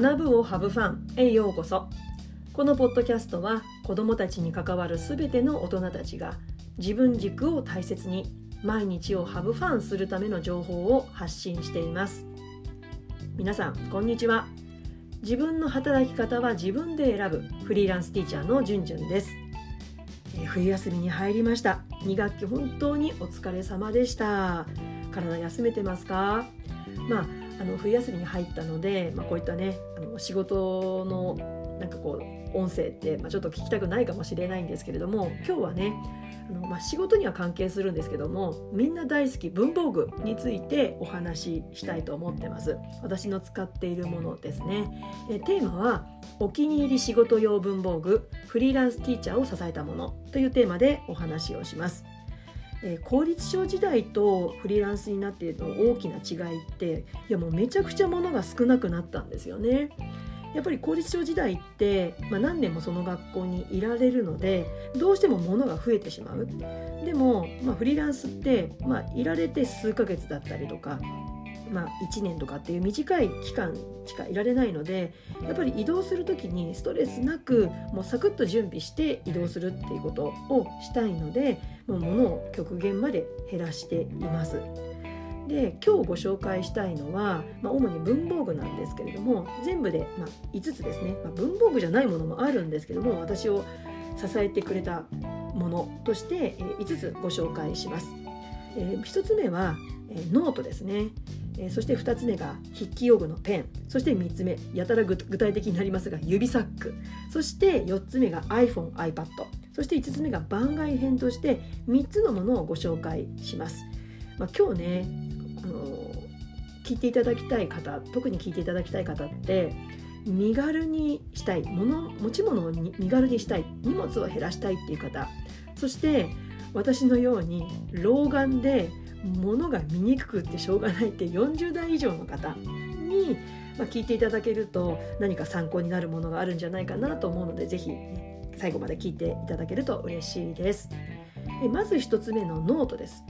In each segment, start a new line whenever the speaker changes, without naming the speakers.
学ぶをハブファンへようこそ。このポッドキャストは子どもたちに関わるすべての大人たちが自分軸を大切に毎日をハブファンするための情報を発信しています。皆さんこんにちは。自分の働き方は自分で選ぶフリーランスティーチャーのじゅんじゅんです。冬休みに入りました。2学期本当にお疲れ様でした。体休めてますか？まああの冬休みに入ったので、まあ、こういったねあの仕事のなんかこう音声って、まあ、ちょっと聞きたくないかもしれないんですけれども今日はねあの、まあ、仕事には関係するんですけどもみんな大好き文房具についてお話ししたいと思ってます。私の使っているものですね。えテーマはお気に入り仕事用文房具フリーランスティーチャーを支えたものというテーマでお話をしますえー、公立小時代とフリーランスになっているの大きな違いっていやもうめちゃくちゃ物が少なくなったんですよね。やっぱり公立小時代って、まあ、何年もその学校にいられるのでどうしても物が増えてしまうでも、まあ、フリーランスって、まあ、いられて数ヶ月だったりとかまあ、1年とかっていう短い期間しかいられないのでやっぱり移動する時にストレスなくもうサクッと準備して移動するっていうことをしたいのでもう物を極限まで減らしています。で今日ご紹介したいのは、まあ、主に文房具なんですけれども全部で、まあ、5つですね、まあ、文房具じゃないものもあるんですけども私を支えてくれたものとして、え5つご紹介します。えー、1つ目は、えー、ノートですね。えー、そして2つ目が筆記用具のペン。そして3つ目やたら具体的になりますが指サック。そして4つ目が iPhoneiPad そして5つ目が番外編として3つのものをご紹介します。まあ、今日ね、あの聞いていただきたい方特に聞いていただきたい方って身軽にしたい物持ち物を身軽にしたい荷物を減らしたいっていう方。そして私のように老眼で物が見にくくってしょうがないって40代以上の方に、まあ、聞いていただけると何か参考になるものがあるんじゃないかなと思うので是非、ね、最後まで聞いていただけると嬉しいです。えまず1つ目のノートです。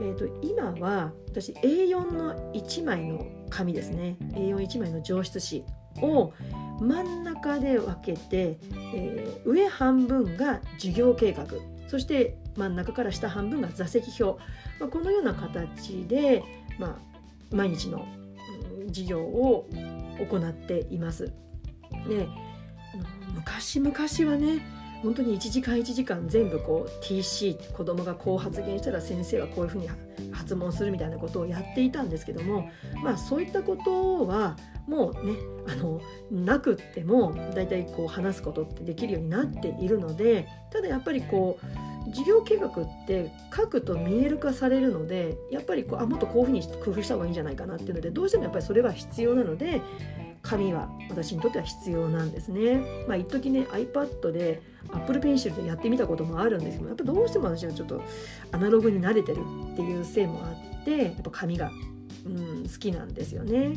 えーと、今は私 A4 の1枚の紙ですね A41 枚の上筆紙を真ん中で分けて、えー、上半分が授業計画そして真ん中から下半分が座席表、まあ、このような形で、まあ、毎日の、授業を行っています。で昔々はね本当に1時間1時間全部こう TC 子供がこう発言したら先生はこういうふうに発問するみたいなことをやっていたんですけどもまあそういったことはもうねあのなくっても大体こう話すことってできるようになっているのでただやっぱりこう事業計画って書くと見える化されるのでやっぱりこうあもっとこういうふうに工夫した方がいいんじゃないかなっていうのでどうしてもやっぱりそれは必要なので紙は私にとっては必要なんですね。まあ一時ね iPad で Apple Pencil でやってみたこともあるんですけどやっぱどうしても私はちょっとアナログに慣れてるっていうせいもあってやっぱ紙が、うん、好きなんですよね。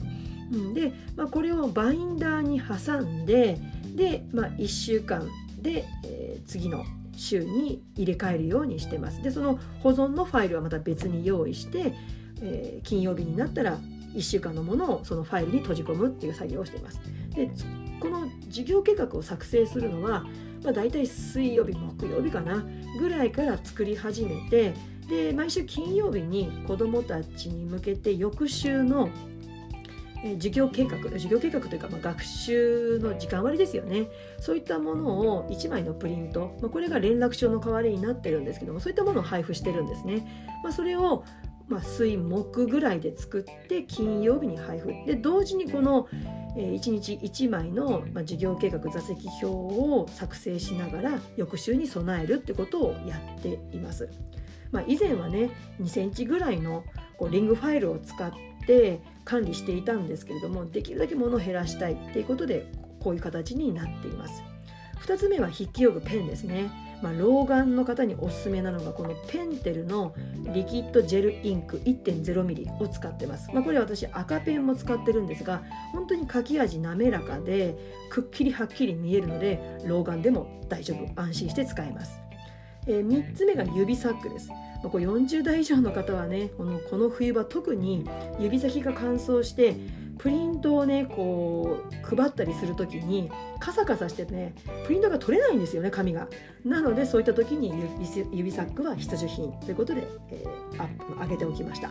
うん、で、まあ、これをバインダーに挟んでで、まあ、1週間で、えー、次の週に入れ替えるようにしてます。でその保存のファイルはまた別に用意して、えー、金曜日になったら1週間のものをそのファイルに閉じ込むっていう作業をしています。でこの授業計画を作成するのは、まあ、大体水曜日木曜日かなぐらいから作り始めてで毎週金曜日に子どもたちに向けて翌週の授業計画授業計画というか、まあ、学習の時間割ですよね。そういったものを1枚のプリント、まあ、これが連絡帳の代わりになってるんですけどもそういったものを配布してるんですね、まあ、それをまあ、水木ぐらいで作って金曜日に配布。で同時にこの、えー、1日1枚の、まあ、授業計画座席表を作成しながら翌週に備えるってことをやっています。まあ、以前はね2センチぐらいのこうリングファイルを使って管理していたんですけれどもできるだけ物を減らしたいっていうことでこういう形になっています。2つ目は筆記用具ペンですね。まあ、老眼の方におすすめなのがこのペンテルのリキッドジェルインク 1.0mm を使ってます、まあ、これ私赤ペンも使ってるんですが本当に書き味滑らかでくっきりはっきり見えるので老眼でも大丈夫安心して使えます、えー、3つ目が指サックですまこれ40代以上の方はねこのこの冬場特に指先が乾燥してプリントをねこう配ったりする時にカサカサしてねプリントが取れないんですよね紙が。なのでそういった時に指サックは必需品ということで、えー、上げておきました。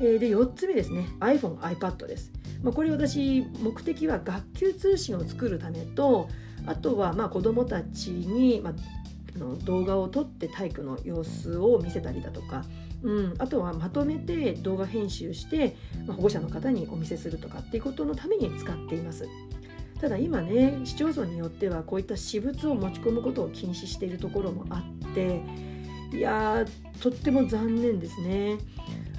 えー、で4つ目ですね iPhone、iPad です。まあ、これ私目的は学級通信を作るためとあとはまあ子どもたちに、まあの動画を撮って体育の様子を見せたりだとかうん、あとはまとめて動画編集して、ま、保護者の方にお見せするとかっていうことのために使っています。ただ今ね市町村によってはこういった私物を持ち込むことを禁止しているところもあっていやとっても残念ですね。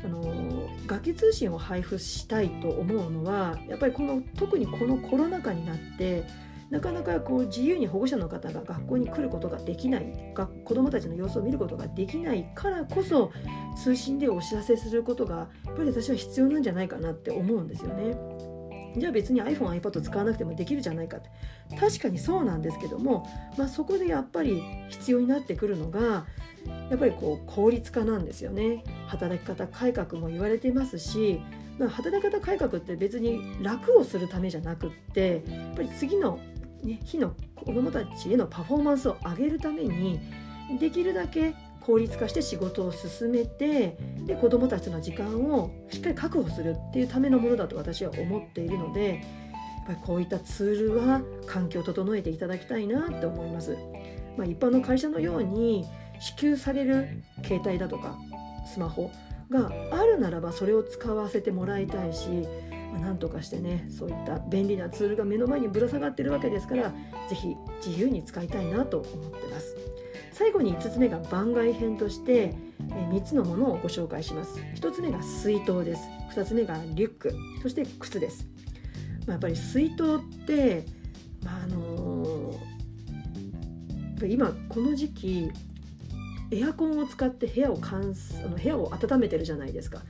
あの楽器通信を配布したいと思うのはやっぱりこの特にこのコロナ禍になってなかなかこう自由に保護者の方が学校に来ることができない子どもたちの様子を見ることができないからこそ通信でお知らせすることがやっぱり私は必要なんじゃないかなって思うんですよね。じゃあ別に iPhone、iPad 使わなくてもできるじゃないかって確かにそうなんですけども、まあ、そこでやっぱり必要になってくるのがやっぱりこう効率化なんですよね働き方改革も言われてますしまあ、働き方改革って別に楽をするためじゃなくってやっぱり次のね、日の子どもたちへのパフォーマンスを上げるためにできるだけ効率化して仕事を進めてで子どもたちの時間をしっかり確保するっていうためのものだと私は思っているのでやっぱりこういったツールは環境を整えていただきたいなって思います。まあ、一般の会社のように支給される携帯だとかスマホがあるならばそれを使わせてもらいたいし、なんとかしてねそういった便利なツールが目の前にぶら下がってるわけですから是非自由に使いたいなと思ってます。最後に5つ目が番外編として3つのものをご紹介します。1つ目が水筒です。2つ目がリュック。そして靴です、まあ、やっぱり水筒って、まあ、あのー、今この時期エアコンを使って部屋を乾あの部屋を温めてるじゃないですか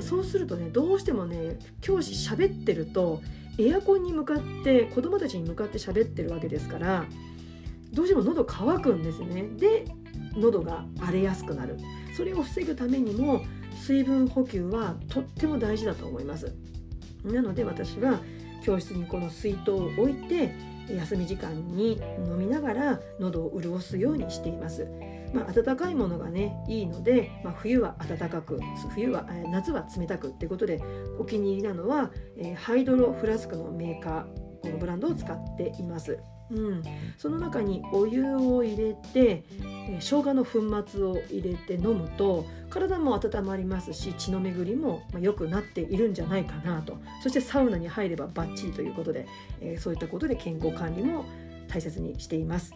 そうするとねどうしてもね教師喋ってるとエアコンに向かって子どもたちに向かって喋ってるわけですからどうしても喉乾くんですね。で喉が荒れやすくなる。それを防ぐためにも水分補給はとっても大事だと思います。なので私は教室にこの水筒を置いて休み時間に飲みながら喉を潤すようにしていますまあ、暖かいものがねいいので、まあ、冬は暖かく冬は夏は冷たくってことでお気に入りなのは、えー、ハイドロフラスクのメーカーこのブランドを使っています。うん、その中にお湯を入れて、えー、生姜の粉末を入れて飲むと体も温まりますし血の巡りも良くなっているんじゃないかなとそしてサウナに入ればバッチリということで、えー、そういったことで健康管理も大切にしています。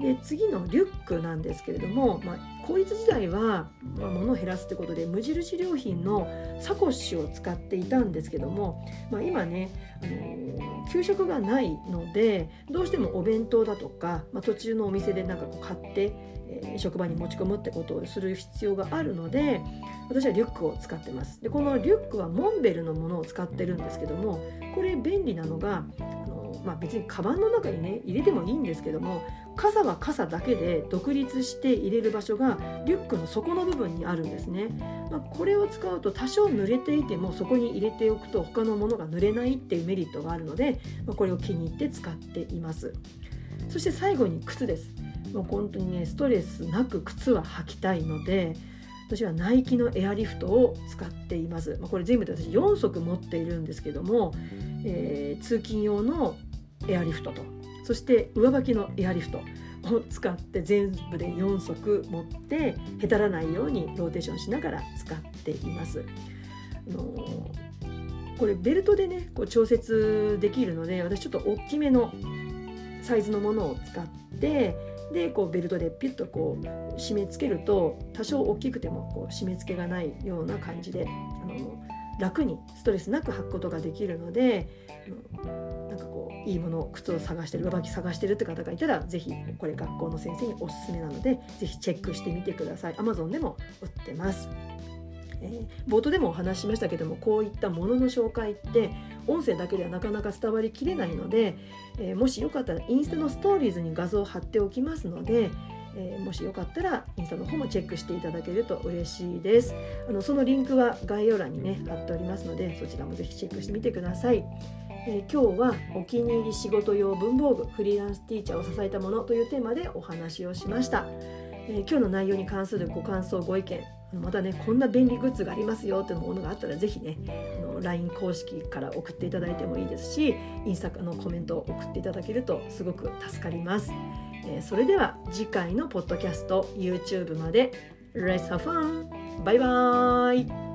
で次のリュックなんですけれども、まあ、効率時代は、まあ、物を減らすってことで無印良品のサコッシュを使っていたんですけども、まあ、今ね、あのー、給食がないのでどうしてもお弁当だとか、まあ、途中のお店でなんかこう買って、えー、職場に持ち込むってことをする必要があるので私はリュックを使ってます。でこのリュックはモンベルのものを使ってるんですけどもこれ便利なのがまあ、別にカバンの中にね入れてもいいんですけども傘は傘だけで独立して入れる場所がリュックの底の部分にあるんですね、まあ、これを使うと多少濡れていてもそこに入れておくと他のものが濡れないっていうメリットがあるので、まあ、これを気に入って使っています。そして最後に靴です。もう本当にねストレスなく靴は履きたいので私はナイキのエアリフトを使っています、まあ、これ全部で私4足持っているんですけども、えー、通勤用のエアリフトとそして上履きのエアリフトを使って全部で4足持ってへたらないようにローテーションしながら使っています。あのー、これベルトでねこう調節できるので私ちょっと大きめのサイズのものを使ってでこうベルトでピュッとこう締め付けると多少大きくてもこう締め付けがないような感じであの楽にストレスなく履くことができるのでうんなんかこういいもの靴を探してる上履き探してるって方がいたら是非これ学校の先生におすすめなので是非チェックしてみてください Amazon でも売ってます。えー、冒頭でもお話ししましたけどもこういったものの紹介って音声だけではなかなか伝わりきれないので、えー、もしよかったらインスタのストーリーズに画像を貼っておきますので、えー、もしよかったらインスタの方もチェックしていただけると嬉しいです。あのそのリンクは概要欄にね貼っておりますのでそちらもぜひチェックしてみてください、えー、今日はお気に入り仕事用文房具フリーランスティーチャーを支えたものというテーマでお話をしました、えー、今日の内容に関するご感想ご意見またねこんな便利グッズがありますよというものがあったらぜひねあの LINE 公式から送っていただいてもいいですしインスタのコメントを送っていただけるとすごく助かります。それでは次回のポッドキャスト YouTube まで Let's have fun! バイバーイ